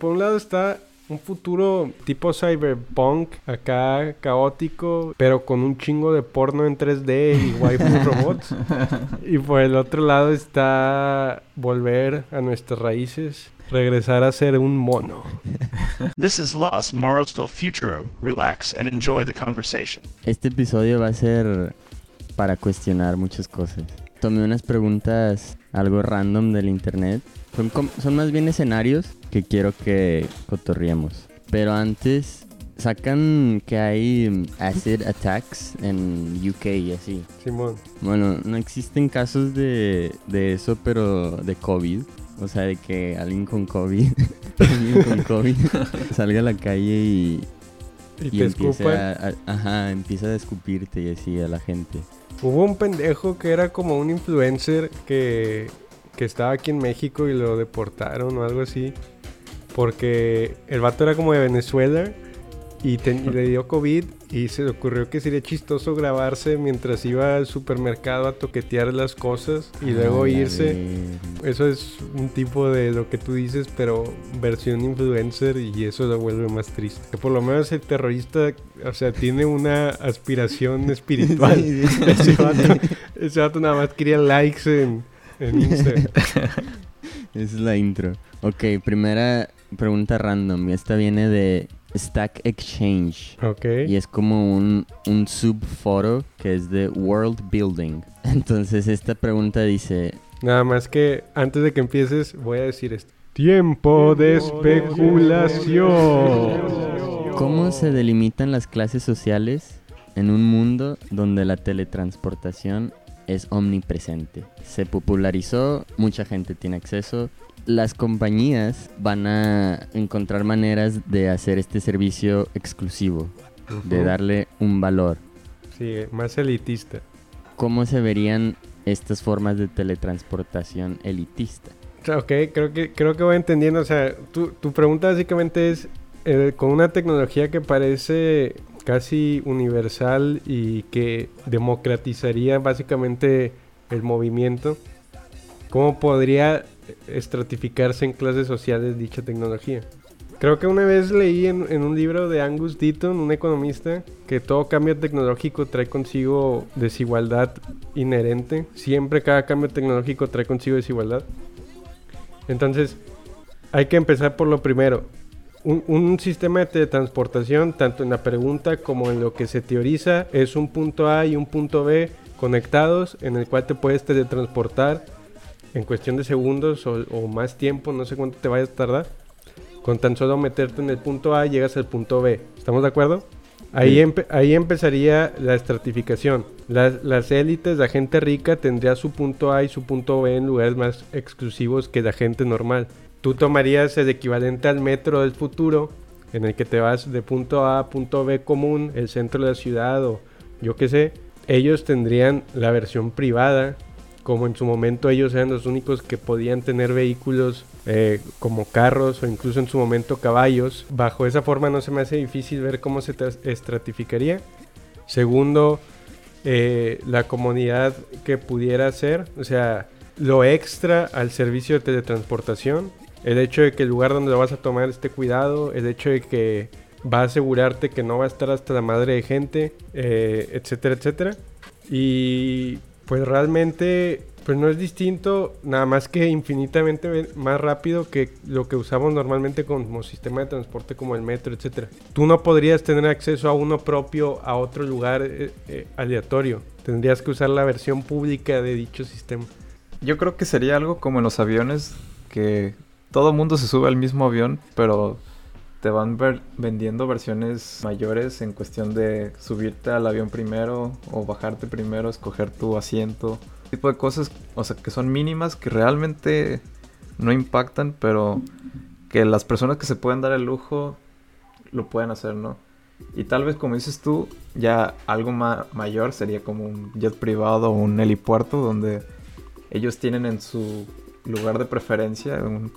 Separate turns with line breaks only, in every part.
Por un lado está un futuro tipo cyberpunk, acá caótico, pero con un chingo de porno en 3D y waifu robots. Y por el otro lado está volver a nuestras raíces, regresar a ser un mono.
This is Lost Morrowsville Futuro. Relax and enjoy the conversation.
Este episodio va a ser para cuestionar muchas cosas. Tomé unas preguntas algo random del internet. Son, son más bien escenarios que quiero que cotorriemos. Pero antes sacan que hay acid attacks en UK y así.
Simón.
Bueno, no existen casos de, de eso, pero de COVID. O sea, de que alguien con COVID, alguien con COVID salga a la calle y,
Y,
y
te
empiece
escupan.
a, a- ajá, empieza a escupirte y así a la gente.
Hubo un pendejo que era como un influencer que, que estaba aquí en México y lo deportaron o algo así. Porque el vato era como de Venezuela y, te- y le dio COVID y se le ocurrió que sería chistoso grabarse mientras iba al supermercado a toquetear las cosas y luego irse. Eso es un tipo de lo que tú dices, pero versión influencer y eso lo vuelve más triste. Que por lo menos el terrorista, o sea, tiene una aspiración espiritual.
Sí, sí.
Ese, vato, ese vato nada más quería likes en, en Instagram.
Esa es la intro. Ok, primera pregunta random. Esta viene de Stack Exchange.
Ok.
Y es como un, un subforo que es de World Building. Entonces esta pregunta dice,
Nada más que antes de que empieces, voy a decir esto. Tiempo de especulación.
¿cómo se delimitan las clases sociales en un mundo donde la teletransportación es omnipresente? Se popularizó, mucha gente tiene acceso. Las compañías van a encontrar maneras de hacer este servicio exclusivo, de darle un valor.
Sí, más elitista.
¿Cómo se verían estas formas de teletransportación elitista?
Ok, creo que, creo que voy entendiendo. O sea, tu, tu pregunta básicamente es, eh, con una tecnología que parece casi universal y que democratizaría básicamente el movimiento, ¿cómo podría estratificarse en clases sociales dicha tecnología? Creo que una vez leí en, un libro de Angus Deaton, un economista, que todo cambio tecnológico trae consigo desigualdad inherente. Siempre cada cambio tecnológico trae consigo desigualdad. Entonces, hay que empezar por lo primero. Un, un sistema de teletransportación, tanto en la pregunta como en lo que se teoriza, es un punto A y un punto B conectados en el cual te puedes teletransportar en cuestión de segundos o, o más tiempo, no sé cuánto te vayas a tardar. Con tan solo meterte en el punto A llegas al punto B. ¿Estamos de acuerdo? Ahí,
Sí.
empe- ahí empezaría la estratificación. Las, las élites, la gente rica tendría su punto A y su punto B en lugares más exclusivos que la gente normal. Tú tomarías el equivalente al metro del futuro, en el que te vas de punto A a punto B común, el centro de la ciudad o yo qué sé. Ellos tendrían la versión privada, como en su momento ellos eran los únicos que podían tener vehículos eh, como carros o incluso en su momento caballos. Bajo esa forma no se me hace difícil ver cómo se estratificaría. Segundo, eh, la comunidad que pudiera ser, o sea, lo extra al servicio de teletransportación, el hecho de que el lugar donde lo vas a tomar esté cuidado, el hecho de que va a asegurarte que no va a estar hasta la madre de gente, eh, etcétera, etcétera. Y pues realmente pues no es distinto, nada más que infinitamente más rápido que lo que usamos normalmente como sistema de transporte como el metro, etcétera. Tú no podrías tener acceso a uno propio a otro lugar eh, eh, aleatorio. Tendrías que usar la versión pública de dicho sistema.
Yo creo que sería algo como en los aviones, que todo mundo se sube al mismo avión, pero te van ver- vendiendo versiones mayores en cuestión de subirte al avión primero o bajarte primero, escoger tu asiento. Tipo de cosas, o sea, que son mínimas, que realmente no impactan, pero que las personas que se pueden dar el lujo lo pueden hacer, ¿no? Y tal vez, como dices tú, ya algo ma- mayor sería como un jet privado o un helipuerto donde ellos tienen en su lugar de preferencia un,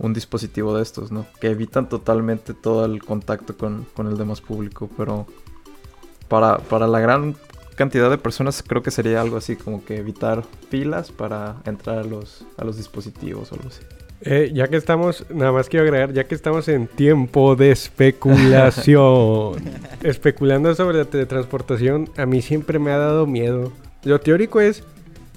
un dispositivo de estos, ¿no? Que evitan totalmente todo el contacto con, con el demás público, pero para, para la gran cantidad de personas creo que sería algo así como que evitar filas para entrar a los, a los dispositivos o algo así.
Eh, ya que estamos, nada más quiero agregar, ya que estamos en tiempo de especulación, especulando sobre la teletransportación, a mí siempre me ha dado miedo. Lo teórico es,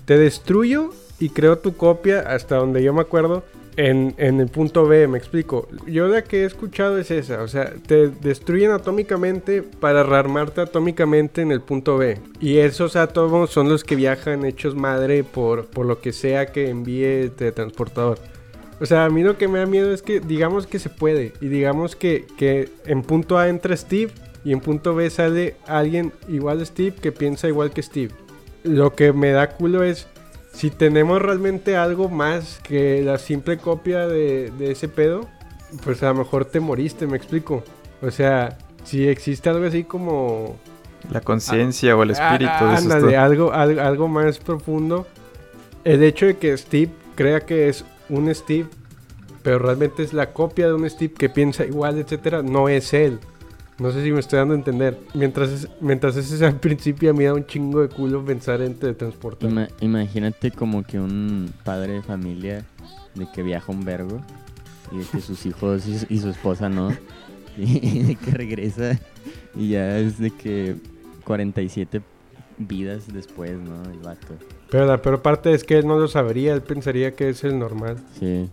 te destruyo y creo tu copia hasta donde yo me acuerdo en, el punto B, me explico. Yo la que he escuchado es esa, o sea, te destruyen atómicamente para rearmarte atómicamente en el punto B. Y esos átomos son los que viajan hechos madre por, por lo que sea que envíe el teletransportador. O sea, a mí lo que me da miedo es que digamos que se puede y digamos que, que en punto A entra Steve y en punto B sale alguien igual a Steve que piensa igual que Steve. Lo que me da culo es si tenemos realmente algo más que la simple copia de, de ese pedo, pues a lo mejor te moriste, me explico. O sea, si existe algo así como...
La conciencia o el espíritu.
Ah,
dices
ándale,
tú.
algo, algo, algo más profundo. El hecho de que Steve crea que es un Steve, pero realmente es la copia de un Steve que piensa igual, etcétera, no es él. No sé si me estoy dando a entender. Mientras, es- mientras ese es al principio, a mí da un chingo de culo pensar en teletransportar.
Ima- imagínate como que un padre de familia de que viaja un vergo y de que sus hijos y su, y su esposa no. Y de que regresa y ya es de que 47 vidas después, ¿no? El vato.
Pero la peor parte es que él no lo sabría, él pensaría que es el normal.
Sí.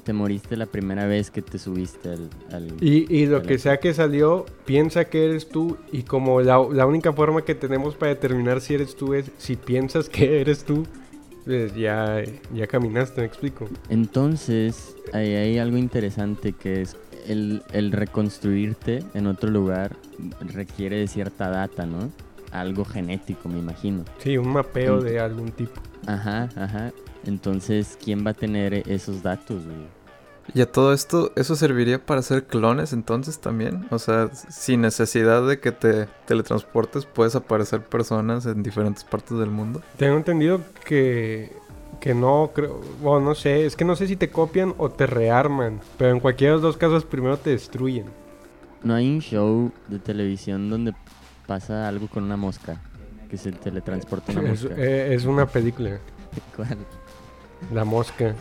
Te moriste la primera vez que te subiste al... al-
Y, y lo
al-
que sea que salió, piensa que eres tú. Y como la, la única forma que tenemos para determinar si eres tú es si piensas que eres tú, pues ya, ya caminaste, me explico.
Entonces, ahí hay algo interesante que es el, el reconstruirte en otro lugar requiere de cierta data, ¿no? Algo genético, me imagino.
Sí, un mapeo de algún tipo.
Ajá, ajá. Entonces, ¿quién va a tener esos datos, güey?
Y a todo esto, ¿eso serviría para hacer clones entonces también? O sea, sin necesidad de que te teletransportes, puedes aparecer personas en diferentes partes del mundo.
Tengo entendido que, que no, creo, bueno, no sé, es que no sé si te copian o te rearman, pero en cualquiera de los dos casos primero te destruyen.
¿No hay un show de televisión donde pasa algo con una mosca? Que se teletransporta una
Es,
mosca.
eh, es una película,
¿Cuál?
La Mosca.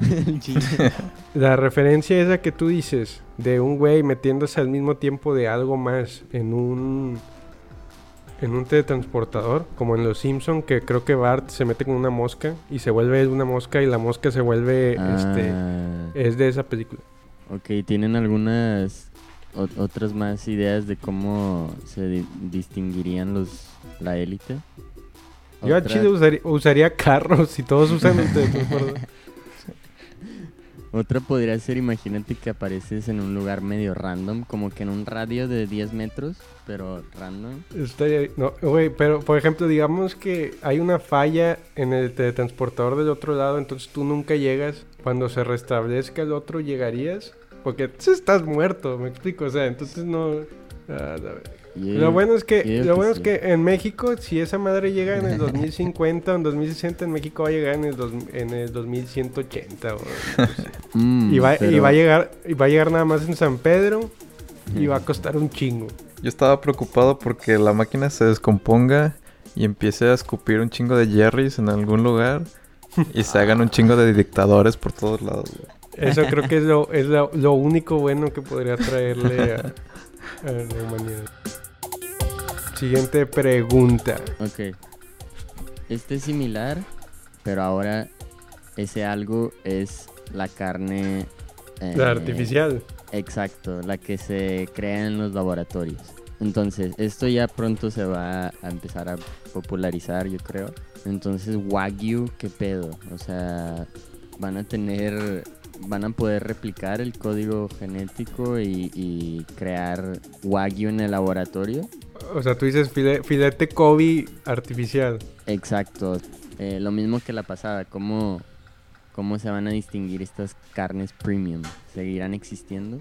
La referencia esa que tú dices de un güey metiéndose al mismo tiempo de algo más en un en un teletransportador, como en Los Simpson que creo que Bart se mete con una mosca y se vuelve una mosca y la mosca se vuelve este
Ah,
es de esa película.
ok, ¿tienen algunas otras más ideas de cómo se di- distinguirían los la élite?
Yo a Chile usaría, usaría carros y todos usan el teletransportador.
Otra podría ser, imagínate que apareces en un lugar medio random, como que en un radio de 10 metros, pero random.
Estaría- no, güey, pero por ejemplo, digamos que hay una falla en el teletransportador del otro lado, entonces tú nunca llegas. Cuando se restablezca el otro, llegarías. Porque tú estás muerto, me explico. O sea, entonces no. ah, la ver- Lo bueno es que, lo bueno es que en México, si esa madre llega en el 2050 o en 2060, en México va a llegar en el, dos- en el 2180. o no sé.
Mm,
y, va, y va a llegar y va a llegar nada más en San Pedro y va a costar un chingo.
Yo estaba preocupado porque la máquina se descomponga y empiece a escupir un chingo de Jerry's en algún lugar y se hagan un chingo de dictadores por todos lados. güey.
Eso creo que es lo, es lo, lo único bueno que podría traerle a, a la humanidad. Siguiente pregunta.
Ok. Este es similar, pero ahora ese algo es la carne... eh,
La artificial.
Exacto, la que se crea en los laboratorios. Entonces, esto ya pronto se va a empezar a popularizar, yo creo. Entonces, Wagyu, ¿qué pedo? O sea, van a tener, van a poder replicar el código genético y, y crear Wagyu en el laboratorio.
O sea, tú dices file- filete Kobe artificial.
Exacto. Eh, lo mismo que la pasada, ¿cómo, ¿cómo se van a distinguir estas carnes premium? ¿Seguirán existiendo?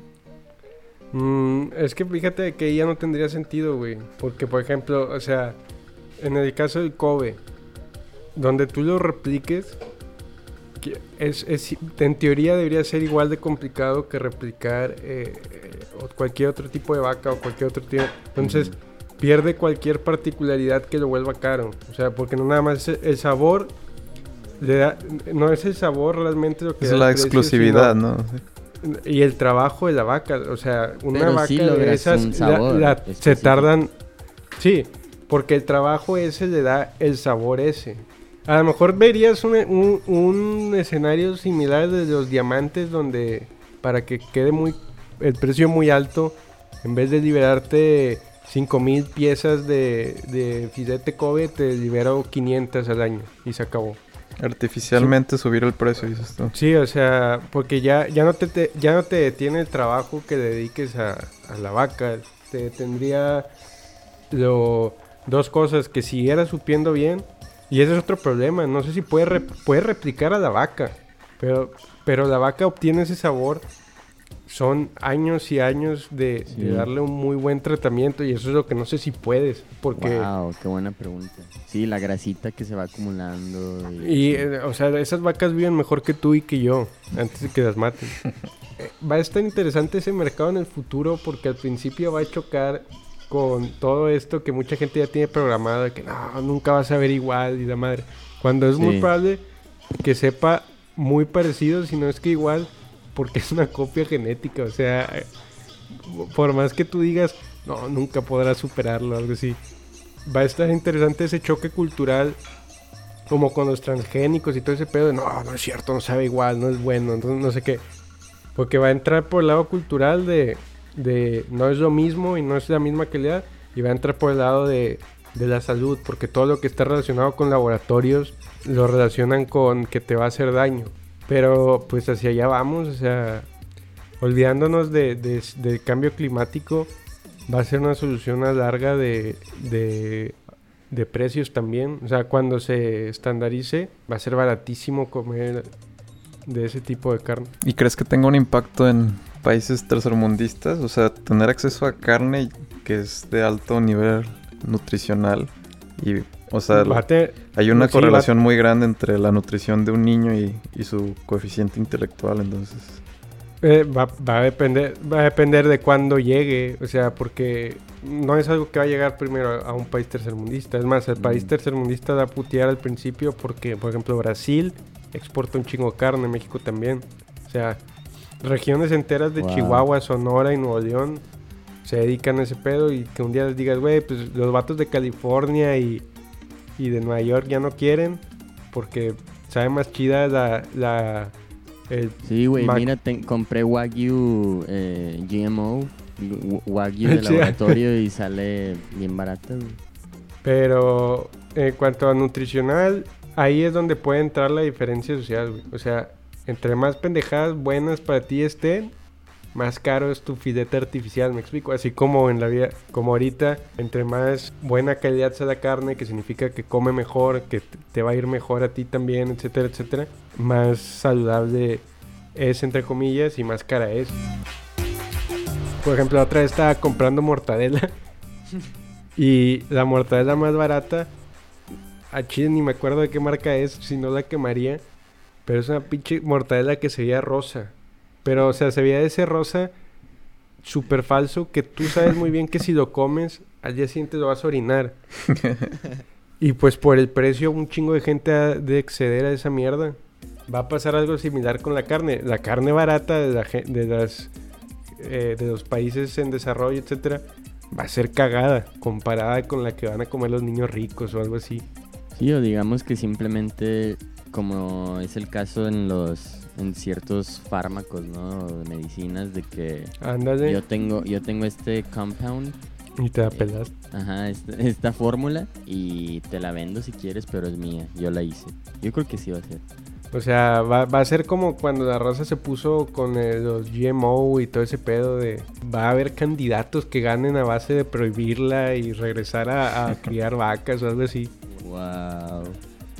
Mm, es que fíjate que ya no tendría sentido, güey. Porque, por ejemplo, o sea, en el caso del Kobe, donde tú lo repliques, que es, es- en teoría debería ser igual de complicado que replicar eh, eh, cualquier otro tipo de vaca o cualquier otro tipo. Entonces, pierde cualquier particularidad que lo vuelva caro. O sea, porque no nada más es el sabor le da- no es el sabor realmente lo que
Es
da
la
precio,
exclusividad,
sino-
¿no?
Y el trabajo de la vaca, o sea, una
Pero
vaca
sí
de esas la- la- se tardan. Sí, porque el trabajo ese le da el sabor ese. A lo mejor verías un, un- un escenario similar de los diamantes donde para que quede muy el precio muy alto, en vez de liberarte 5000 piezas de, de filete Kobe, te libero 500 al año y se acabó.
Artificialmente subir el precio, dices tú.
Sí, o sea, porque ya, ya, no, te, te- ya no te detiene el trabajo que dediques a, a la vaca. Te tendría lo, dos cosas, que siguiera supiendo bien. Y ese es otro problema. No sé si puede, rep- puede replicar a la vaca. Pero, pero la vaca obtiene ese sabor. Son años y años de,
Sí.
de darle un muy buen tratamiento. Y eso es lo que no sé si puedes. Porque...
Wow, qué buena pregunta. Sí, la grasita que se va acumulando. Y,
Y, eh, o sea, esas vacas viven mejor que tú y que yo, antes de que las maten. Eh, va a estar interesante ese mercado en el futuro porque al principio va a chocar con todo esto que mucha gente ya tiene programado, de que no, nunca vas a ver igual y la madre. Cuando es muy probable que sepa muy parecido, si no es que igual, porque es una copia genética, o sea, por más que tú digas, no, nunca podrás superarlo, algo así. Va a estar interesante ese choque cultural como con los transgénicos y todo ese pedo de no, no es cierto, no sabe igual, no es bueno, entonces no sé qué. Porque va a entrar por el lado cultural de, de no es lo mismo y no es la misma calidad, y va a entrar por el lado de, de la salud, porque todo lo que está relacionado con laboratorios lo relacionan con que te va a hacer daño. Pero pues hacia allá vamos, o sea, olvidándonos de, cambio climático, va a ser una solución a larga de, de, de precios también. O sea, cuando se estandarice, va a ser baratísimo comer de ese tipo de carne.
¿Y crees que tenga un impacto en países tercermundistas? O sea, tener acceso a carne que es de alto nivel nutricional. Y, o sea, hay una
sí,
correlación muy grande entre la nutrición de un niño y, y su coeficiente intelectual, entonces.
Eh, va, va a depender, va a depender de cuándo llegue, o sea, porque no es algo que va a llegar primero a, a un país tercermundista. Es más, el país
Mm.
tercermundista da a putear al principio porque, por ejemplo, Brasil exporta un chingo de carne, México también. O sea, regiones enteras de
Wow.
Chihuahua, Sonora y Nuevo León se dedican a ese pedo y que un día les digas, güey, pues los vatos de California y, y de Nueva York ya no quieren porque sabe más chida la... la el
Sí, güey, mira, ten- compré Wagyu eh, GMO, Wagyu de laboratorio y sale bien barata, güey.
Pero en cuanto a nutricional, ahí es donde puede entrar la diferencia social, güey. O sea, entre más pendejadas buenas para ti estén, más caro es tu filete artificial, me explico. Así como en la vida, como ahorita, entre más buena calidad sea la carne, que significa que come mejor, que te va a ir mejor a ti también, etcétera, etcétera, más saludable es, entre comillas, y más cara es. Por ejemplo, otra vez estaba comprando mortadela y la mortadela más barata, a Chile ni me acuerdo de qué marca es, si no la quemaría. Pero es una pinche mortadela que se veía rosa. Pero, o sea, se veía ese rosa súper falso que tú sabes muy bien que si lo comes, al día siguiente lo vas a orinar. y pues por el precio, un chingo de gente ha de exceder a esa mierda. Va a pasar algo similar con la carne. La carne barata de, la, de las eh, de los países en desarrollo, etcétera, va a ser cagada comparada con la que van a comer los niños ricos o algo así.
Sí, o digamos que simplemente, como es el caso en los en ciertos fármacos, ¿no? Medicinas de que yo tengo yo tengo este compound,
y te da pelas.
ajá, esta, esta fórmula y te la vendo si quieres, pero es mía, yo la hice. Yo creo que sí va a ser.
O sea, va, va a ser como cuando la raza se puso con eh, los GMO y todo ese pedo de... Va a haber candidatos que ganen a base de prohibirla y regresar a, a criar vacas o algo así.
Wow.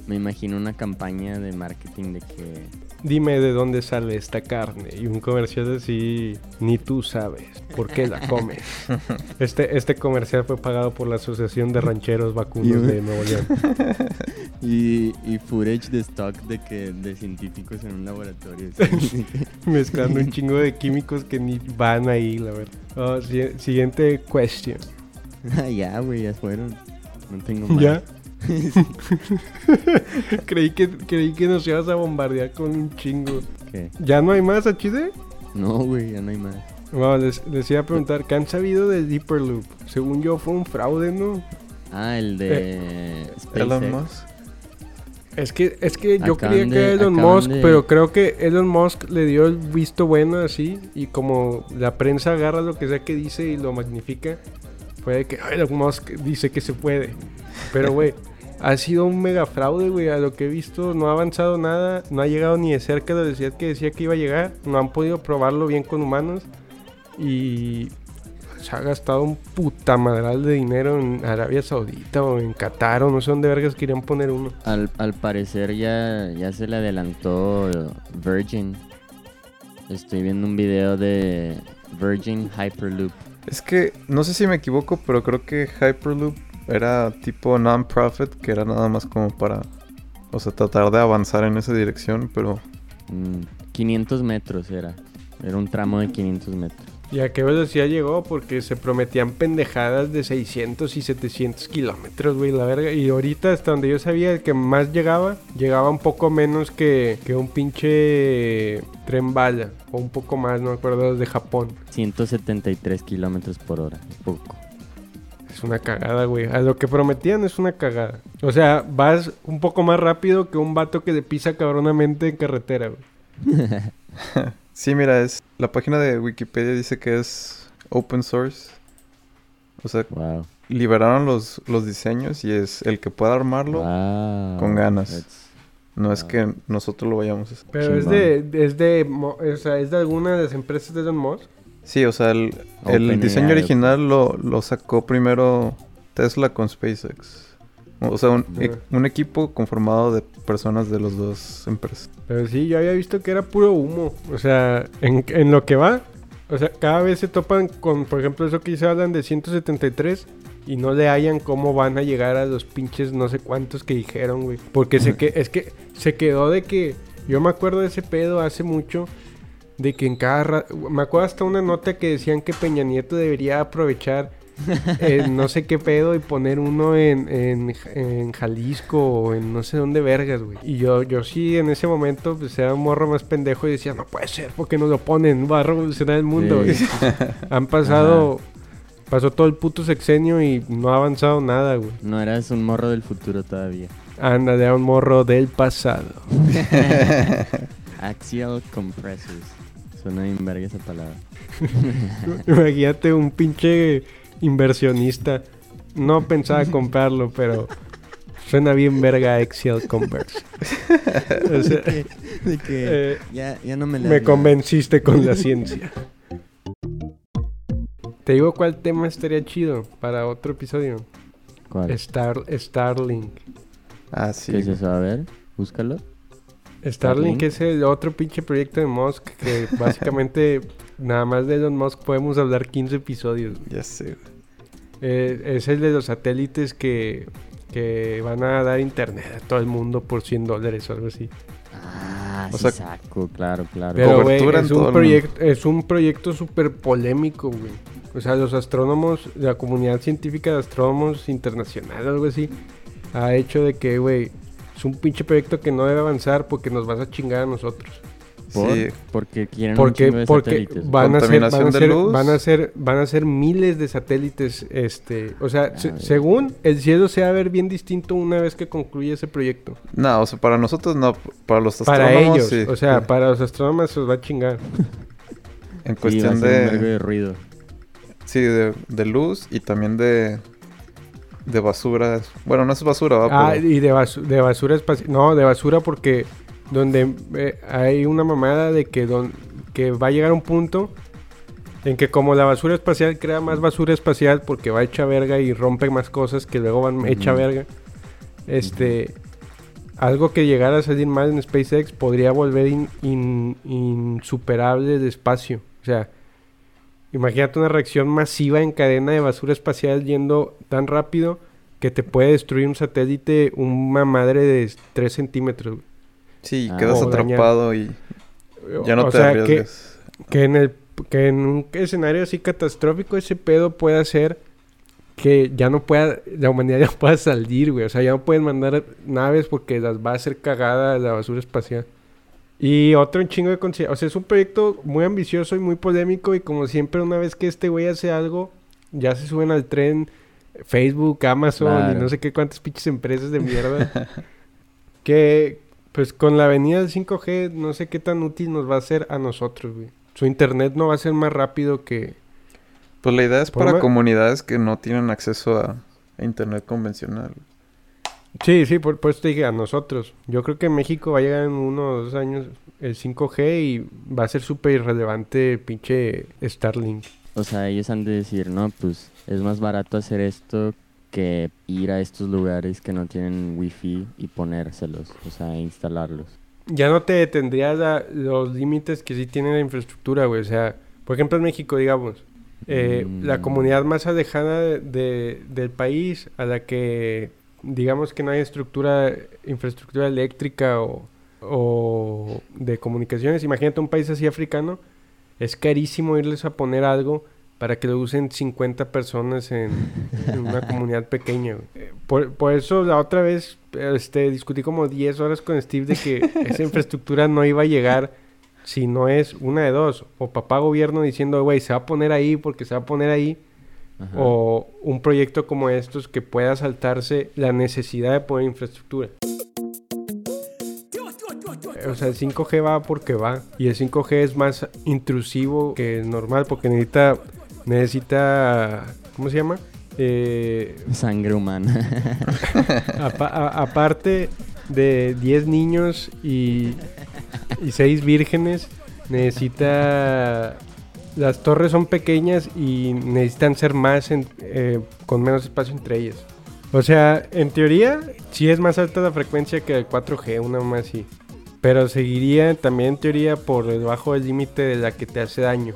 Me imagino una campaña de marketing de que
Dime de dónde sale esta carne. Y un comercial así, ni tú sabes por qué la comes. Este, este comercial fue pagado por la Asociación de Rancheros Vacunos de Nuevo León.
y, y footage de stock de que de científicos en un laboratorio.
Mezclando un chingo de químicos que ni van ahí, la verdad. Oh, si- siguiente question.
Ah, ya, güey, ya fueron. No tengo más.
¿Ya? creí, que, creí que nos ibas a bombardear con un chingo.
¿Qué?
¿Ya no hay más HD?
No, güey, ya no hay más.
Bueno, les, les iba a preguntar, ¿qué han sabido de Deeper Loop? Según yo fue un fraude, ¿no?
Ah, el de SpaceX.
Elon Musk.
Es que, es que yo
Acaban
creía
de-
que Elon Musk,
de-
pero creo que Elon Musk le dio el visto bueno así, y como la prensa agarra lo que sea que dice y lo magnifica, fue de que "Ay, Elon Musk dice que se puede. Pero, güey, ha sido un mega fraude, güey, a lo que he visto, no ha avanzado nada, no ha llegado ni de cerca de la velocidad que decía que iba a llegar, no han podido probarlo bien con humanos, y se ha gastado un puta madral de dinero en Arabia Saudita o en Qatar o no sé dónde vergas querían poner uno.
Al, al parecer ya, ya se le adelantó Virgin. Estoy viendo un video de Virgin Hyperloop.
Es que, no sé si me equivoco, pero creo que Hyperloop era tipo non-profit, que era nada más como para, o sea, tratar de avanzar en esa dirección, pero
Mm, 500 metros era. Era un tramo de 500 metros.
¿Y a qué velocidad llegó? Porque se prometían pendejadas de 600 y 700 kilómetros, güey, la verga. Y ahorita, hasta donde yo sabía, el que más llegaba, llegaba un poco menos que, que un pinche tren bala. O un poco más, no me acuerdo, de Japón.
173 kilómetros por hora. es Poco.
Es una cagada, güey. A lo que prometían es una cagada. O sea, vas un poco más rápido que un vato que te pisa cabronamente en carretera, güey.
sí, mira, es la página de Wikipedia dice que es open source. O sea,
Wow.
liberaron los, los diseños y es el que pueda armarlo.
Wow.
con ganas. No es que nosotros lo vayamos a hacer.
Pero es de, es de, o sea, es de alguna de las empresas de Elon Musk.
Sí, o sea, el, el diseño original lo, lo sacó primero Tesla con SpaceX. O sea, un, e- un equipo conformado de personas de las dos empresas.
Pero sí, yo había visto que era puro humo. O sea, en, en lo que va. O sea, cada vez se topan con, por ejemplo, eso que se hablan de 173 y no le hallan cómo van a llegar a los pinches no sé cuántos que dijeron, güey. Porque se que, es que se quedó de que. Yo me acuerdo de ese pedo hace mucho. De que en cada Me acuerdo hasta una nota que decían que Peña Nieto debería aprovechar eh, no sé qué pedo y poner uno en, en, en Jalisco o en no sé dónde vergas, güey. Y yo, yo sí en ese momento pues era un morro más pendejo y decía, no puede ser, porque nos lo ponen, va a revolucionar el mundo.
Sí.
Han pasado, pasó todo el puto sexenio y no ha avanzado nada, güey.
No eras un morro del futuro todavía.
Anda, era un morro del pasado.
Axial compressors. Suena bien verga esa palabra.
Imagínate un pinche inversionista. No pensaba comprarlo, pero suena bien verga Excel Converse. O sea,
De que
eh,
ya, ya no me la
me convenciste con la ciencia. Te digo cuál tema estaría chido para otro episodio.
¿Cuál?
Star, Starlink.
Ah, sí.
¿Qué es eso? A ver, búscalo.
Starlink
Starlink.
es el otro pinche proyecto de Musk que básicamente nada más de Elon Musk podemos hablar 15 episodios.
Ya sé.
Eh, es el de los satélites que, que van a dar internet a todo el mundo por 100 dólares o algo así.
Ah,
O
sí
sea,
saco, claro, claro.
Pero,
en
es, un proyecto, es un proyecto súper polémico, güey. O sea, los astrónomos, la comunidad científica de astrónomos internacional, algo así, ha hecho de que, güey, es un pinche proyecto que no debe avanzar porque nos vas a chingar a nosotros.
¿Por?
Sí.
Porque quieren un
Porque,
chingo de
porque
satélites.
van a ser, van
Contaminación
a
de
ser,
luz.
van a ser, van a ser miles de satélites, este, o sea,
Ah,
según el cielo se va a ver bien distinto una vez que concluye ese proyecto.
No, o sea, para nosotros no. Para los
Para
astrónomos,
ellos,
sí.
o sea, para los astrónomos se los va a chingar.
En
Sí, va a
cuestión
un
de...
de ruido.
Sí, de, de luz y también de... De basura. Bueno, no es basura, ¿va?
Ah,
Pero-
y de, basu- de basura espacial. No, de basura porque donde eh, hay una mamada de que, don- que va a llegar un punto en que como la basura espacial crea más basura espacial porque va hecha verga y rompe más cosas que luego van hecha verga. Este, algo que llegara a salir mal en SpaceX podría volver in- in- insuperable de espacio. O sea, imagínate una reacción masiva en cadena de basura espacial yendo tan rápido que te puede destruir un satélite una madre de 3 centímetros. güey.
Sí,
Ah.
quedas
dañar.
atrapado y ya no
o
te
sea, que,
arriesgas.
que en el que en un escenario así catastrófico ese pedo puede hacer que ya no pueda, la humanidad ya pueda salir, güey. O sea, ya no pueden mandar naves porque las va a hacer cagada la basura espacial. Y otro chingo de consideración. O sea, es un proyecto muy ambicioso y muy polémico. Y como siempre, una vez que este güey hace algo, ya se suben al tren Facebook, Amazon y no sé qué cuántas pinches empresas de mierda. que, pues con la venida del 5G, no sé qué tan útil nos va a hacer a nosotros, güey. Su internet no va a ser más rápido que.
Pues la idea es para
ma-
comunidades que no tienen acceso a, a internet convencional.
Sí, sí, por, por eso te dije a nosotros. Yo creo que en México va a llegar en uno o dos años el 5G y va a ser súper irrelevante pinche Starlink.
O sea, ellos han de decir, no, pues es más barato hacer esto que ir a estos lugares que no tienen wifi y ponérselos, o sea, instalarlos.
Ya no te detendrías a los límites que sí tiene la infraestructura, güey. O sea, por ejemplo en México, digamos, eh, la
Mm.
comunidad más alejada de, de- del país a la que digamos que no hay estructura, infraestructura eléctrica o, o de comunicaciones. Imagínate un país así africano, es carísimo irles a poner algo para que lo usen 50 personas en, en una comunidad pequeña. güey. Eh, Por, por eso la otra vez este, discutí como 10 horas con Steve de que esa infraestructura no iba a llegar si no es una de dos. O papá gobierno diciendo, güey, se va a poner ahí porque se va a poner ahí.
Ajá.
O un proyecto como estos que pueda saltarse la necesidad de poner infraestructura. O sea, el 5G va porque va. Y el 5G es más intrusivo que el normal porque necesita... Necesita... ¿Cómo se llama? Eh,
Sangre humana.
aparte de 10 niños y, y 6 vírgenes, necesita... Las torres son pequeñas y necesitan ser más en- eh, con menos espacio entre ellas. O sea, en teoría, sí es más alta la frecuencia que el 4G, una más así. Pero seguiría también en teoría por debajo del límite de la que te hace daño.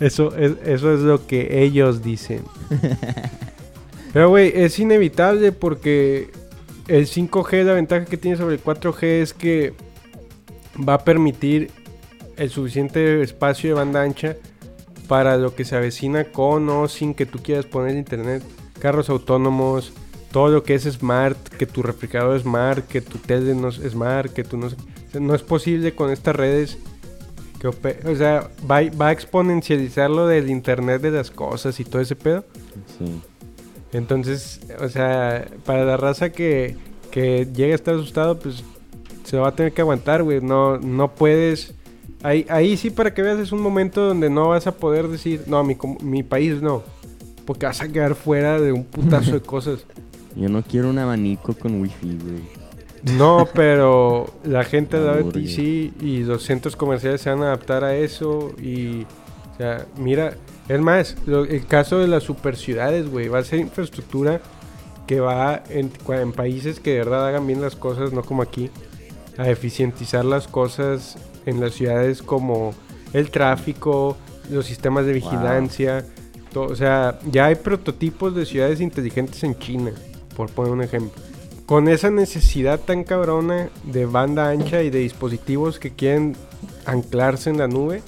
Eso es, eso es lo que ellos dicen. Pero, güey, es inevitable porque el 5G, la ventaja que tiene sobre el 4G es que va a permitir el suficiente espacio de banda ancha para lo que se avecina con o sin que tú quieras poner internet. Carros autónomos, todo lo que es smart, que tu refrigerador es smart, que tu tele no es smart, que tú no sé- o sea, no es posible con estas redes que o sea, va, va a exponencializar lo del internet de las cosas y todo ese pedo.
sí.
Entonces, o sea, para la raza que, que llegue a estar asustado, pues se va a tener que aguantar, güey. No, no puedes. Ahí, ahí sí, para que veas, es un momento donde no vas a poder decir, no, mi, mi país no. Porque vas a quedar fuera de un putazo de cosas.
Yo no quiero un abanico con wifi, güey.
No, pero la gente de la. BTC y los centros comerciales se van a adaptar a eso. Y, o sea, mira, es más, lo- el caso de las superciudades, güey, va a ser infraestructura que va en, países que de verdad hagan bien las cosas, no como aquí, a eficientizar las cosas en las ciudades como el tráfico, los sistemas de
Wow.
vigilancia. o sea, ya hay prototipos de ciudades inteligentes en China, por poner un ejemplo con esa necesidad tan cabrona de banda ancha y de dispositivos que quieren anclarse en la nube,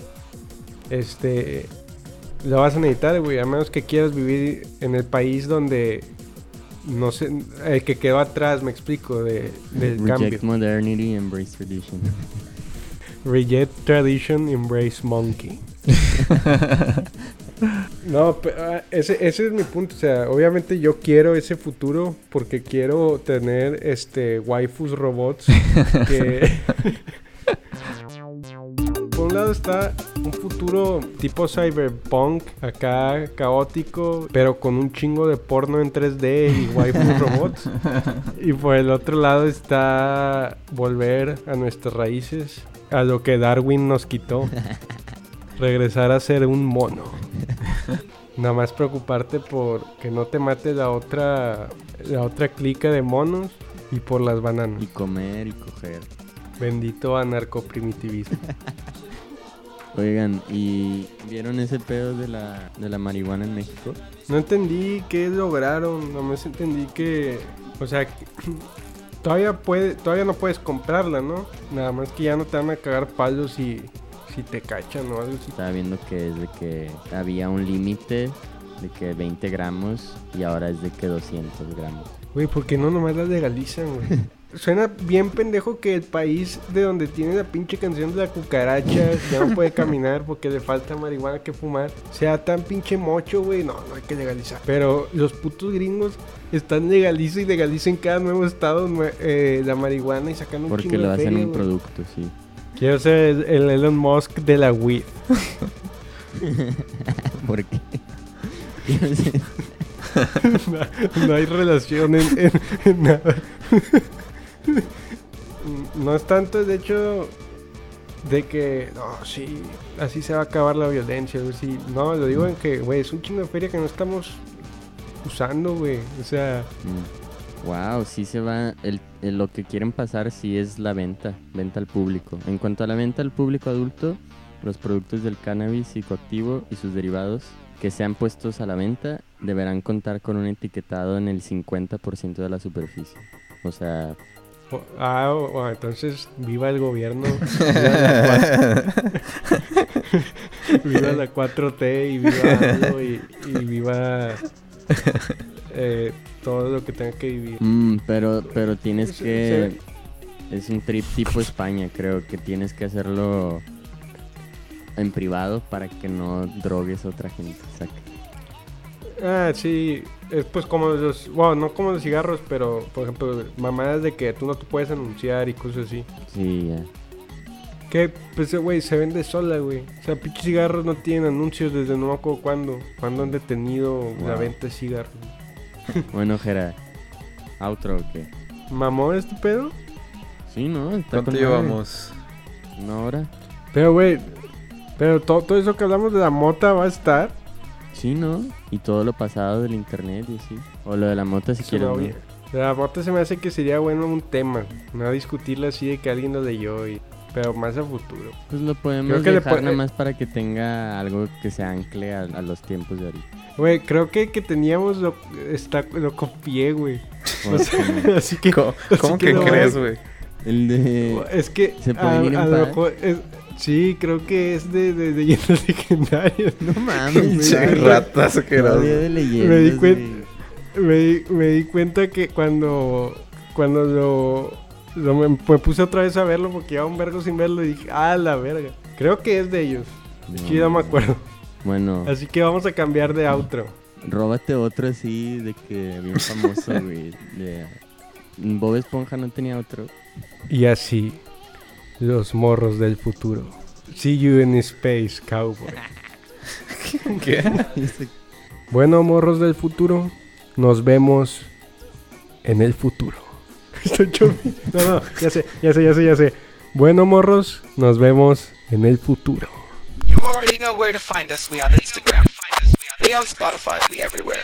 este, lo vas a necesitar, güey, a menos que quieras vivir en el país donde, no sé, el que quedó atrás, me explico, de, del cambio.
Reject modernity, embrace tradition.
Reject tradition, embrace monkey. No, ah, ese, ese es mi punto. O sea, obviamente yo quiero ese futuro porque quiero tener este waifus robots que. Por un lado está un futuro tipo cyberpunk, acá caótico, pero con un chingo de porno en 3D y waifus robots. Y por el otro lado está volver a nuestras raíces, a lo que Darwin nos quitó. Regresar a ser un mono. Nada más preocuparte por que no te mate la otra la otra clica de monos y por las bananas.
Y comer y coger.
Bendito anarcoprimitivismo.
Oigan, ¿y vieron ese pedo de la, de la marihuana en México?
No entendí qué lograron, nomás entendí que, o sea, todavía puede, todavía no puedes comprarla, ¿no? Nada más que ya no te van a cagar palos si, si te cachan o algo así.
Estaba viendo que desde que había un límite de que 20 gramos y ahora es de que 200 gramos.
Güey, ¿por qué no nomás la legalizan, güey? Suena bien pendejo que el país de donde tiene la pinche canción de la cucaracha ya no puede caminar porque le falta marihuana que fumar. Sea tan pinche mocho, güey. No, no hay que legalizar. Pero los putos gringos están legalizando y legalizan en cada nuevo estado eh, la marihuana y sacan un
Porque
chingo
lo
de
hacen un producto, sí.
Quiero ser el, el Elon Musk de la weed.
¿Por qué? No
hay relación en, en- en nada. no es tanto el hecho de que, no, sí, así se va a acabar la violencia, sí. No, lo digo en que, güey, es un chingo de feria que no estamos usando, güey. O sea,
Wow, sí se va. El, el- lo que quieren pasar sí es la venta, venta al público. En cuanto a la venta al público adulto, los productos del cannabis psicoactivo y sus derivados que sean puestos a la venta deberán contar con un etiquetado en el 50% de la superficie. O sea,
o- ah, o- o entonces, viva el gobierno. Viva la, cua- viva la 4T y viva y viva eh, todo lo que tenga que vivir.
mm, pero, pero tienes que... Es un trip tipo España, creo que tienes que hacerlo en privado para que no drogues a otra gente. Saca.
Ah, sí, es pues como los, bueno, no como los cigarros, pero por ejemplo, mamadas de que tú no te puedes anunciar y cosas así.
Sí, ya.
Que, pues, güey, se vende sola, güey. O sea, pinches cigarros no tienen anuncios desde no me acuerdo cuándo. Cuando han detenido la venta de cigarros.
Bueno, Jera, ¿outro o qué?
¿Mamón este pedo?
Sí, ¿no? Está
¿Cuánto llevamos?
¿Una hora?
Pero, güey, pero todo, todo eso que hablamos de la mota va a estar.
Sí, ¿no? Y todo lo pasado del internet y así. O lo de la mota si
Es
quieres.
la mota se me hace que sería bueno un tema. No discutirlo así de que alguien lo leyó y... Pero más a futuro.
Pues lo podemos
Creo que
dejar nada
eh,
más para que tenga algo que se ancle a, a los tiempos de ahorita.
Güey, creo que que teníamos lo, está, lo copié, güey.
O sea,
Así que...
¿Cómo, cómo
que
que
no,
crees,
güey.
el de...
Es que
¿Se
a,
pueden ir en
a lo mejor es- sí, creo que es de, de, de leyendas legendarias.
No mames,
Pinche
güey.
ratas
No de leyendas,
Me di
güey.
cuen- Me, di- me di cuenta que cuando cuando lo me, me puse otra vez a verlo porque llevaba un vergo sin verlo y dije, ah, la verga. Creo que es de ellos. Yo no me acuerdo.
Bueno,
Así que vamos a cambiar de outro.
róbate otro así de que bien famoso, güey. de- Bob Esponja no tenía otro.
Y así, los morros del futuro. See you in space, cowboy.
¿Qué?
Bueno, morros del futuro, nos vemos en el futuro. No, no, ya sé, ya sé, ya sé, ya sé. Bueno, morros, nos vemos en el futuro.
You already know where to find us. We on Instagram. We on Spotify. We everywhere.